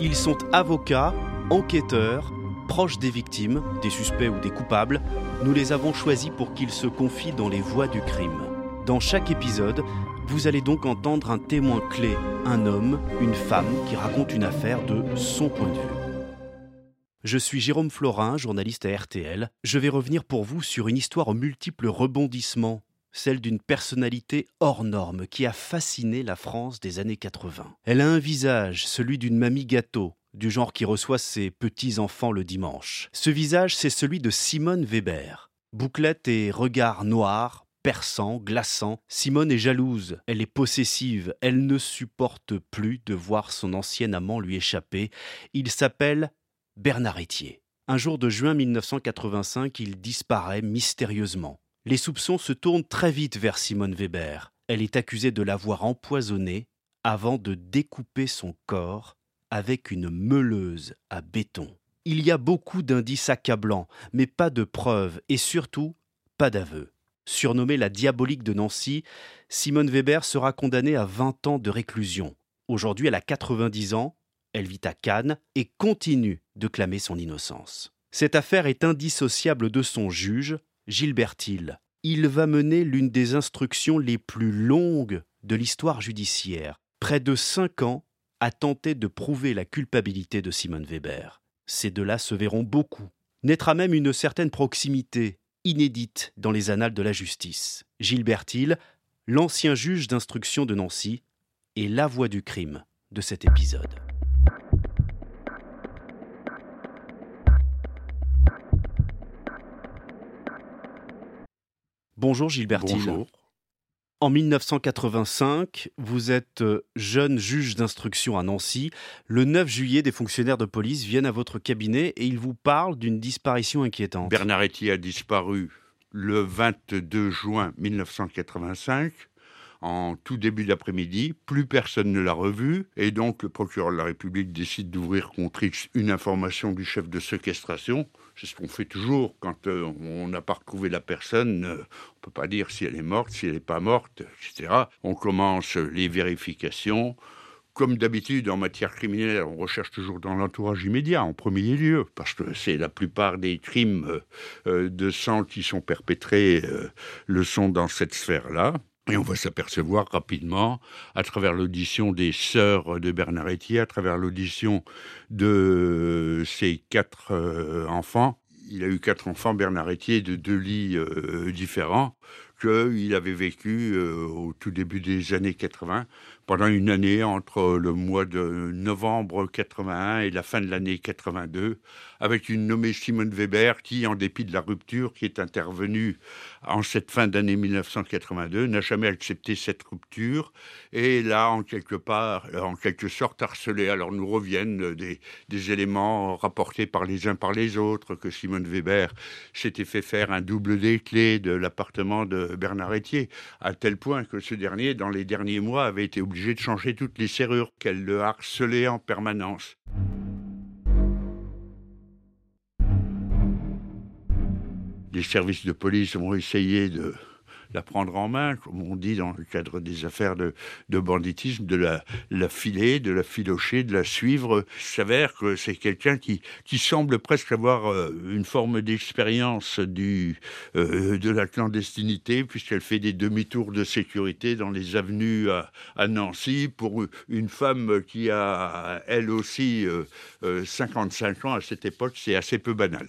Ils sont avocats, enquêteurs, proches des victimes, des suspects ou des coupables. Nous les avons choisis pour qu'ils se confient dans les voies du crime. Dans chaque épisode, vous allez donc entendre un témoin clé, un homme, une femme qui raconte une affaire de son point de vue. Je suis Jérôme Florin, journaliste à RTL. Je vais revenir pour vous sur une histoire aux multiples rebondissements, celle d'une personnalité hors norme qui a fasciné la France des années 80. Elle a un visage, celui d'une mamie gâteau, du genre qui reçoit ses petits-enfants le dimanche. Ce visage, c'est celui de Simone Weber. Bouclette et regard noir, perçant, glaçant. Simone est jalouse, elle est possessive, elle ne supporte plus de voir son ancien amant lui échapper. Il s'appelle Bernard Etier. Un jour de juin 1985, il disparaît mystérieusement. Les soupçons se tournent très vite vers Simone Weber. Elle est accusée de l'avoir empoisonné avant de découper son corps avec une meuleuse à béton. Il y a beaucoup d'indices accablants, mais pas de preuves et surtout pas d'aveux. Surnommée la diabolique de Nancy, Simone Weber sera condamnée à 20 ans de réclusion. Aujourd'hui, elle a 90 ans, elle vit à Cannes et continue de clamer son innocence. Cette affaire est indissociable de son juge, Gilbert. Il va mener l'une des instructions les plus longues de l'histoire judiciaire. Près de cinq ans à tenter de prouver la culpabilité de Simone Weber. Ces deux-là se verront beaucoup. Naîtra même une certaine proximité inédite dans les annales de la justice. Gilbert l'ancien juge d'instruction de Nancy, est la voix du crime de cet épisode. Bonjour Gilbert Bonjour. En 1985, vous êtes euh, jeune juge d'instruction à Nancy. Le 9 juillet, des fonctionnaires de police viennent à votre cabinet et ils vous parlent d'une disparition inquiétante. Bernard Etier a disparu le 22 juin 1985 en tout début d'après-midi. Plus personne ne l'a revu et donc le procureur de la République décide d'ouvrir contre X une information du chef de séquestration. C'est ce qu'on fait toujours quand euh, on n'a pas retrouvé la personne. Euh, on peut pas dire si elle est morte, si elle n'est pas morte, etc. On commence les vérifications. Comme d'habitude, en matière criminelle, on recherche toujours dans l'entourage immédiat, en premier lieu, parce que c'est la plupart des crimes euh, de sang qui sont perpétrés le sont dans cette sphère-là. Et on va s'apercevoir rapidement, à travers l'audition des sœurs de Bernard Etier, à travers l'audition de ses quatre euh, enfants, il a eu quatre enfants, Bernard Etier, de deux lits euh, différents, qu'il avait vécu euh, au tout début des années 80 pendant une année entre le mois de novembre 81 et la fin de l'année 82, avec une nommée Simone Weber qui, en dépit de la rupture qui est intervenue en cette fin d'année 1982, n'a jamais accepté cette rupture et là, en quelque part, en quelque sorte harcelé. Alors nous reviennent des, des éléments rapportés par les uns par les autres que Simone Weber s'était fait faire un double des clés de l'appartement de Bernard Etier, à tel point que ce dernier, dans les derniers mois, avait été obligé de changer toutes les serrures, qu'elle le harcelait en permanence. Les services de police ont essayé de la prendre en main, comme on dit dans le cadre des affaires de, banditisme, de la, filer, de la filocher, de la suivre. Il s'avère que c'est quelqu'un qui, qui semble presque avoir euh, une forme d'expérience du, euh, de la clandestinité, puisqu'elle fait des demi-tours de sécurité dans les avenues à, Nancy pour une femme qui a, elle aussi, 55 euh, ans à cette époque, c'est assez peu banal.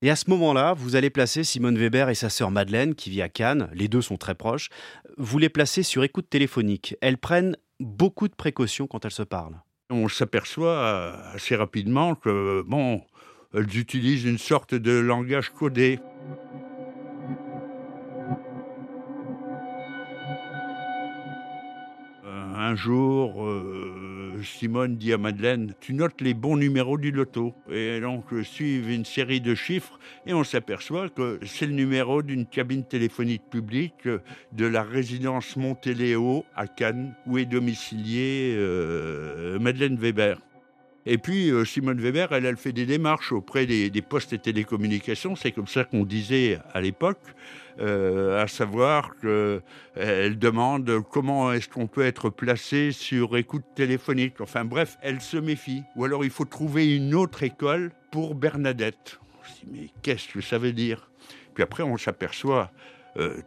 Et à ce moment-là, vous allez placer Simone Weber et sa sœur Madeleine, qui vit à Cannes, les deux sont très proches, vous les placez sur écoute téléphonique. Elles prennent beaucoup de précautions quand elles se parlent. On s'aperçoit assez rapidement que, bon, elles utilisent une sorte de langage codé. un jour, euh, Simone dit à Madeleine, tu notes les bons numéros du loto. Et donc suivent une série de chiffres et on s'aperçoit que c'est le numéro d'une cabine téléphonique publique de la résidence Montéléo à Cannes, où est domiciliée euh, Madeleine Weber. Et puis, euh, Simone Weber, elle, elle fait des démarches auprès des, postes et télécommunications. C'est comme ça qu'on disait à l'époque. À savoir qu'elle demande comment est-ce qu'on peut être placé sur écoute téléphonique. Enfin bref, elle se méfie. Ou alors il faut trouver une autre école pour Bernadette. On se dit, mais qu'est-ce que ça veut dire? Puis après, on s'aperçoit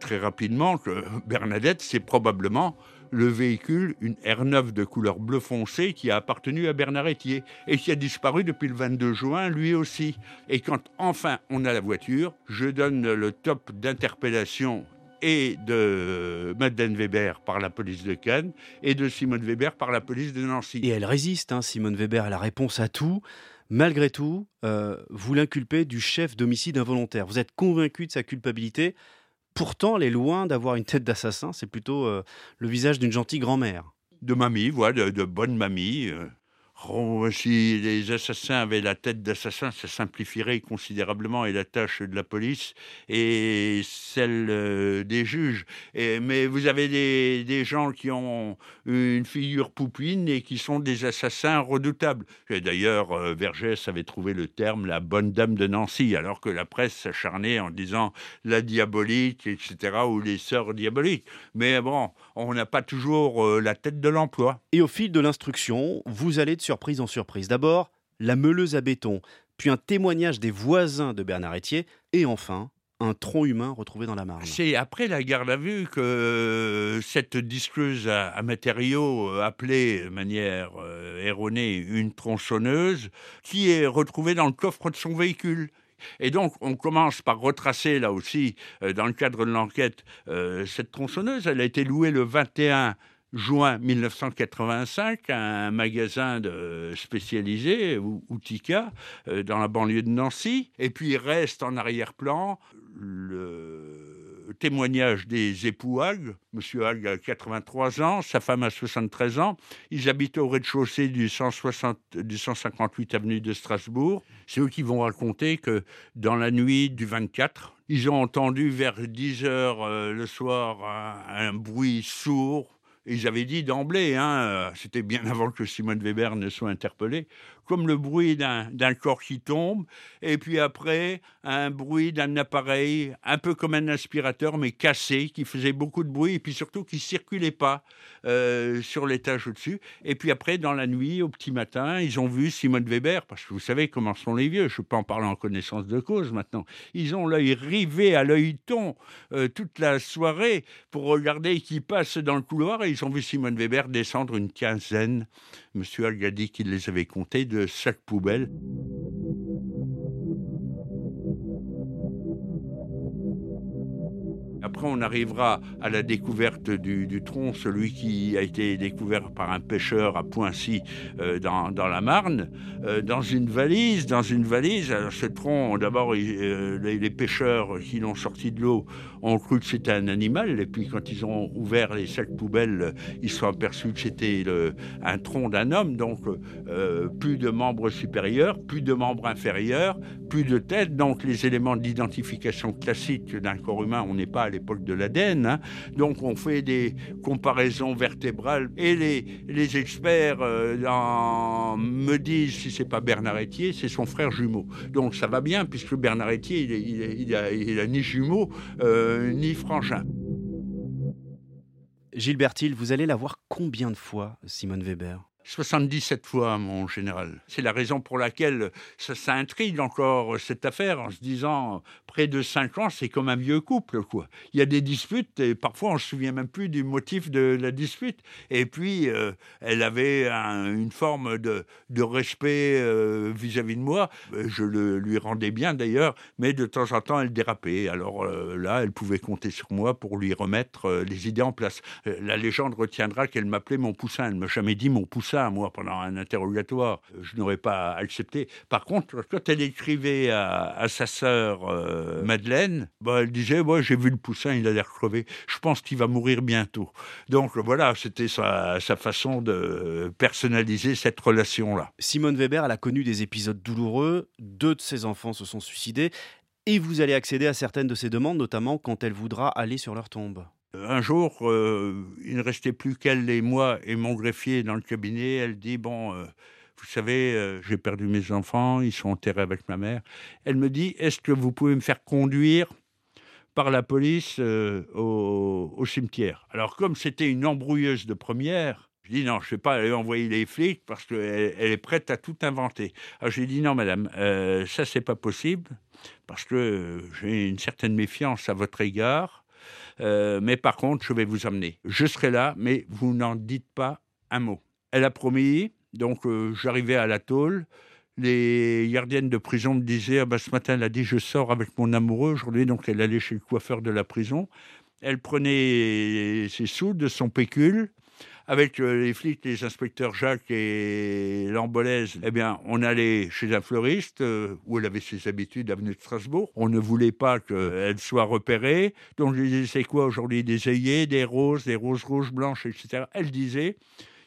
très rapidement que Bernadette, c'est probablement le véhicule, une R9 de couleur bleu foncé qui a appartenu à Bernard Etier et qui a disparu depuis le 22 juin lui aussi. Et quand enfin on a la voiture, je donne le top d'interpellation et de Madeleine Weber par la police de Cannes et de Simone Weber par la police de Nancy. Et elle résiste, hein, Simone Weber, à la réponse à tout. Malgré tout, euh, vous l'inculpez du chef d'homicide involontaire. Vous êtes convaincu de sa culpabilité. Pourtant, elle est loin d'avoir une tête d'assassin, c'est plutôt euh, le visage d'une gentille grand-mère. De mamie, voilà, de, bonne mamie. Euh. Si les assassins avaient la tête d'assassin, ça simplifierait considérablement la tâche de la police et celle euh, des juges. mais vous avez des, gens qui ont une figure poupine et qui sont des assassins redoutables. D'ailleurs, euh, Vergès avait trouvé le terme la bonne dame de Nancy, alors que la presse s'acharnait en disant la diabolique, etc., ou les sœurs diaboliques. Mais bon, on n'a pas toujours euh, la tête de l'emploi. Et au fil de l'instruction, vous allez de surprise en surprise. D'abord, la meuleuse à béton, puis un témoignage des voisins de Bernard Etier, et enfin, un tronc humain retrouvé dans la Marne. C'est après la garde à vue que euh, cette disqueuse à, matériaux, euh, appelée de manière erronée une tronçonneuse, qui est retrouvée dans le coffre de son véhicule. Et donc, on commence par retracer, là aussi, euh, dans le cadre de l'enquête, euh, cette tronçonneuse. Elle a été louée le 21 juin 1985 à un magasin de spécialisé, Outika, euh, dans la banlieue de Nancy. Et puis reste en arrière-plan le témoignage des époux Hague. Monsieur Hague a 83 ans, sa femme a 73 ans. Ils habitent au rez-de-chaussée du, 160, du 158 avenue de Strasbourg. C'est eux qui vont raconter que dans la nuit du 24, ils ont entendu vers 10 heures euh, le soir un bruit sourd ils avaient dit d'emblée, hein, euh, c'était bien avant que Simone Weber ne soit interpellée, comme le bruit d'un corps qui tombe, et puis après, un bruit d'un appareil, un peu comme un aspirateur, mais cassé, qui faisait beaucoup de bruit, et puis surtout qui circulait pas euh, sur l'étage au-dessus. Et puis après, dans la nuit, au petit matin, ils ont vu Simone Weber, parce que vous savez comment sont les vieux, je peux en parler en connaissance de cause maintenant. Ils ont l'œil rivé à l'œil ton euh, toute la soirée pour regarder qui passe dans le couloir, et ils ont vu Simone Weber descendre une quinzaine Monsieur Alga dit qu'il les avait comptés de chaque poubelle. On arrivera à la découverte du, tronc, celui qui a été découvert par un pêcheur à Poincy euh, dans, la Marne, euh, dans une valise. Dans une valise, alors ce tronc, d'abord, euh, les, pêcheurs qui l'ont sorti de l'eau ont cru que c'était un animal, et puis quand ils ont ouvert les sacs poubelles, ils se sont aperçus que c'était un tronc d'un homme, donc plus de membres supérieurs, plus de membres inférieurs, plus de tête, donc les éléments d'identification classiques d'un corps humain, on n'est pas l'époque de l'ADN. Hein. Donc on fait des comparaisons vertébrales et les, les experts euh, me disent si c'est pas Bernard Etier, c'est son frère jumeau. Donc ça va bien puisque Bernard Etier, il, il, a, ni jumeau euh, ni frangin. Gilbert Hill, vous allez la voir combien de fois, Simone Weber? 77 fois, mon général. C'est la raison pour laquelle ça, intrigue encore cette affaire en se disant près de 5 ans, c'est comme un vieux couple. quoi. Il y a des disputes et parfois on ne se souvient même plus du motif de la dispute. Et puis, euh, elle avait une forme de, respect euh, vis-à-vis de moi. Je le, lui rendais bien d'ailleurs, mais de temps en temps, elle dérapait. Alors euh, là, elle pouvait compter sur moi pour lui remettre les idées en place. la légende retiendra qu'elle m'appelait mon poussin. Elle ne m'a jamais dit mon poussin moi, pendant un interrogatoire. Je n'aurais pas accepté. Par contre, quand elle écrivait à, sa sœur euh, Madeleine, bah, elle disait Moi, j'ai vu le poussin, il a l'air crevé. Je pense qu'il va mourir bientôt. Donc voilà, c'était sa, sa façon de personnaliser cette relation-là. Simone Weber, elle a connu des épisodes douloureux. Deux de ses enfants se sont suicidés. Et vous allez accéder à certaines de ses demandes, notamment quand elle voudra aller sur leur tombe. Un jour, euh, il ne restait plus qu'elle et moi et mon greffier dans le cabinet. Elle dit Bon, euh, vous savez, euh, j'ai perdu mes enfants, ils sont enterrés avec ma mère. Elle me dit Est-ce que vous pouvez me faire conduire par la police au, cimetière? Alors comme c'était une embrouilleuse de première, je dis non, je ne vais pas aller envoyer les flics parce qu'elle elle est prête à tout inventer. Alors j'ai dit non, madame, ça c'est pas possible parce que j'ai une certaine méfiance à votre égard. Euh, mais par contre, je vais vous amener. Je serai là, mais vous n'en dites pas un mot. Elle a promis, donc euh, j'arrivais à la tôle. Les gardiennes de prison me disaient ah ben, ce matin, elle a dit je sors avec mon amoureux aujourd'hui, donc elle allait chez le coiffeur de la prison. Elle prenait ses sous de son pécule avec euh, les flics, les inspecteurs Jacques et Lambolaise, eh bien, on allait chez un fleuriste euh, où elle avait ses habitudes, avenue de Strasbourg. On ne voulait pas qu'elle soit repérée. Donc, je disais, c'est quoi aujourd'hui Des œillets, des roses, des roses rouges, blanches, etc. Elle disait,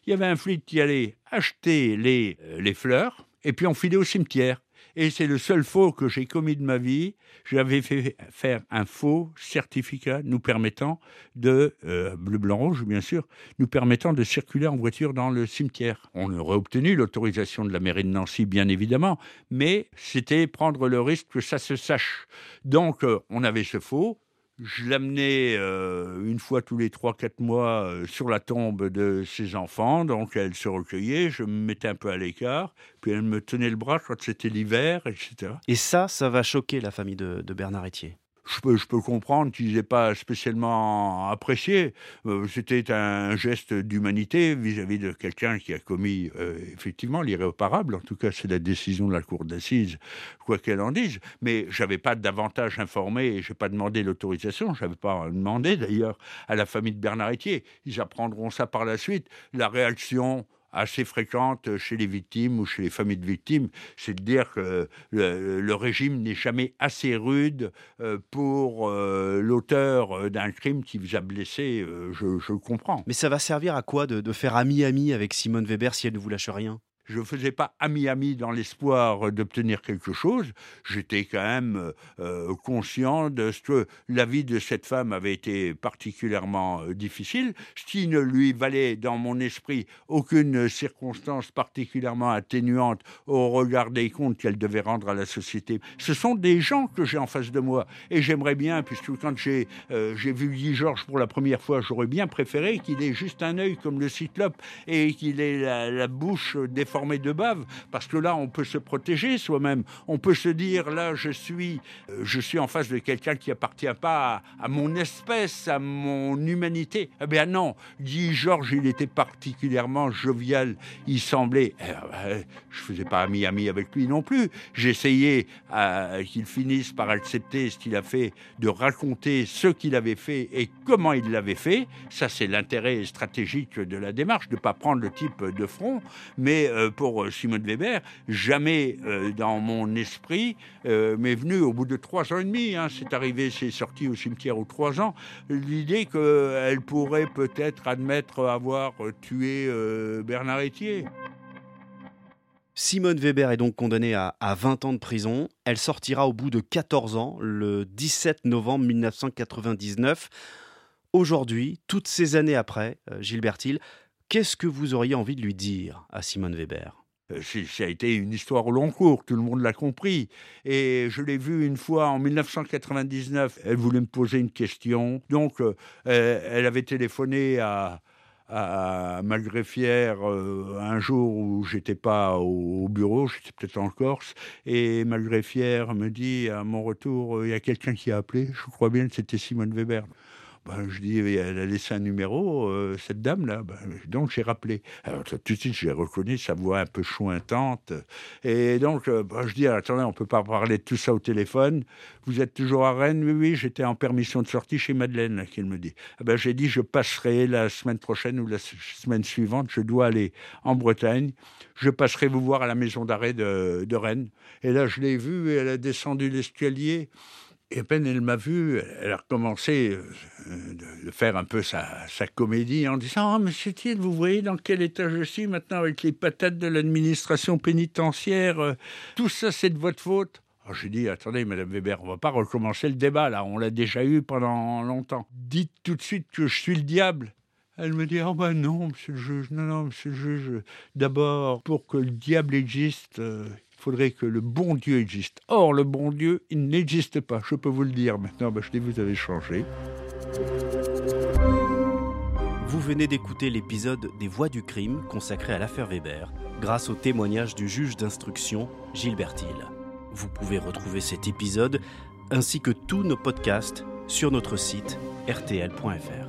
il y avait un flic qui allait acheter les, euh, les fleurs et puis on filait au cimetière. Et c'est le seul faux que j'ai commis de ma vie. J'avais fait faire un faux certificat nous permettant de, euh, bleu, blanc, rouge, bien sûr, nous permettant de circuler en voiture dans le cimetière. On aurait obtenu l'autorisation de la mairie de Nancy, bien évidemment, mais c'était prendre le risque que ça se sache. Donc, euh, on avait ce faux, je l'amenais euh, une fois tous les 3-4 mois euh, sur la tombe de ses enfants, donc elle se recueillait, je me mettais un peu à l'écart, puis elle me tenait le bras quand c'était l'hiver, etc. Et ça, ça va choquer la famille de, de Bernard Etier je peux, comprendre qu'ils n'aient pas spécialement apprécié. Euh, c'était un geste d'humanité vis-à-vis de quelqu'un qui a commis euh, effectivement l'irréparable. En tout cas, c'est la décision de la cour d'assises, quoi qu'elle en dise. Mais j'avais pas davantage informé et je n'ai pas demandé l'autorisation. Je n'avais pas demandé d'ailleurs à la famille de Bernard Etier. Ils apprendront ça par la suite. La réaction assez fréquente chez les victimes ou chez les familles de victimes, c'est de dire que le, régime n'est jamais assez rude euh, pour euh, l'auteur d'un crime qui vous a blessé. Euh, je, comprends. Mais ça va servir à quoi de faire ami-ami avec Simone Weber si elle ne vous lâche rien? Je ne faisais pas ami-ami dans l'espoir d'obtenir quelque chose. J'étais quand même euh, conscient de ce que la vie de cette femme avait été particulièrement euh, difficile, ce qui ne lui valait dans mon esprit aucune circonstance particulièrement atténuante au regard des comptes qu'elle devait rendre à la société. Ce sont des gens que j'ai en face de moi et j'aimerais bien, puisque quand j'ai euh, vu Guy Georges pour la première fois, j'aurais bien préféré qu'il ait juste un œil comme le cyclope et qu'il ait la, la bouche déformée de bave, parce que là, on peut se protéger soi-même. On peut se dire, là, je suis, euh, je suis en face de quelqu'un qui appartient pas à, mon espèce, à mon humanité. Eh bien non, Guy Georges, il était particulièrement jovial. Il semblait, eh je faisais pas ami-ami avec lui non plus. J'essayais euh, qu'il finisse par accepter ce qu'il a fait, de raconter ce qu'il avait fait et comment il l'avait fait. Ça, c'est l'intérêt stratégique de la démarche, de ne pas prendre le type de front, mais euh, pour euh, Simone Weber, jamais euh, dans mon esprit euh, m'est venu au bout de trois ans et demi, hein, c'est arrivé, c'est sorti au cimetière aux trois ans, l'idée qu'elle pourrait peut-être admettre avoir tué Bernard Etier. Simone Weber est donc condamnée à, 20 ans de prison. Elle sortira au bout de 14 ans, le 17 novembre 1999. Aujourd'hui, toutes ces années après, Gilbert Hill, Qu'est-ce que vous auriez envie de lui dire à Simone Weber? Euh, ça a été une histoire au long cours, tout le monde l'a compris. Et je l'ai vue une fois en 1999, elle voulait me poser une question. Donc, euh, elle avait téléphoné à, à ma greffière euh, un jour où j'étais pas au, bureau, j'étais peut-être en Corse, et ma greffière me dit à mon retour, il y a quelqu'un qui a appelé, je crois bien que c'était Simone Weber. Ben, je dis, elle a laissé un numéro, euh, cette dame-là. Ben, donc, j'ai rappelé. Tout de suite, j'ai reconnu sa voix un peu chointante. Et donc, euh, ben, je dis, attendez, on ne peut pas parler de tout ça au téléphone. Vous êtes toujours à Rennes? Oui, oui, j'étais en permission de sortie chez Madeleine, qu'il me dit. Ah ben, j'ai dit, je passerai la semaine prochaine ou la semaine suivante. Je dois aller en Bretagne. Je passerai vous voir à la maison d'arrêt de, de Rennes. Et là, je l'ai vue, elle a descendu l'escalier. Et à peine elle m'a vu, elle a recommencé euh, de faire un peu sa, comédie en disant Ah, monsieur Thiel, vous voyez dans quel état je suis maintenant avec les patates de l'administration pénitentiaire euh, Tout ça, c'est de votre faute. Alors j'ai dit Attendez, madame Weber, on va pas recommencer le débat là, on l'a déjà eu pendant longtemps. Dites tout de suite que je suis le diable. Elle me dit, oh ben non, monsieur le juge, non, non, monsieur le juge, d'abord, pour que le diable existe, euh, faudrait que le bon Dieu existe. Or, le bon Dieu, il n'existe pas, je peux vous le dire maintenant, bah, je dis vous avez changé. Vous venez d'écouter l'épisode des Voix du crime consacré à l'affaire Weber, grâce au témoignage du juge d'instruction Gilbert Hill. Vous pouvez retrouver cet épisode ainsi que tous nos podcasts sur notre site rtl.fr.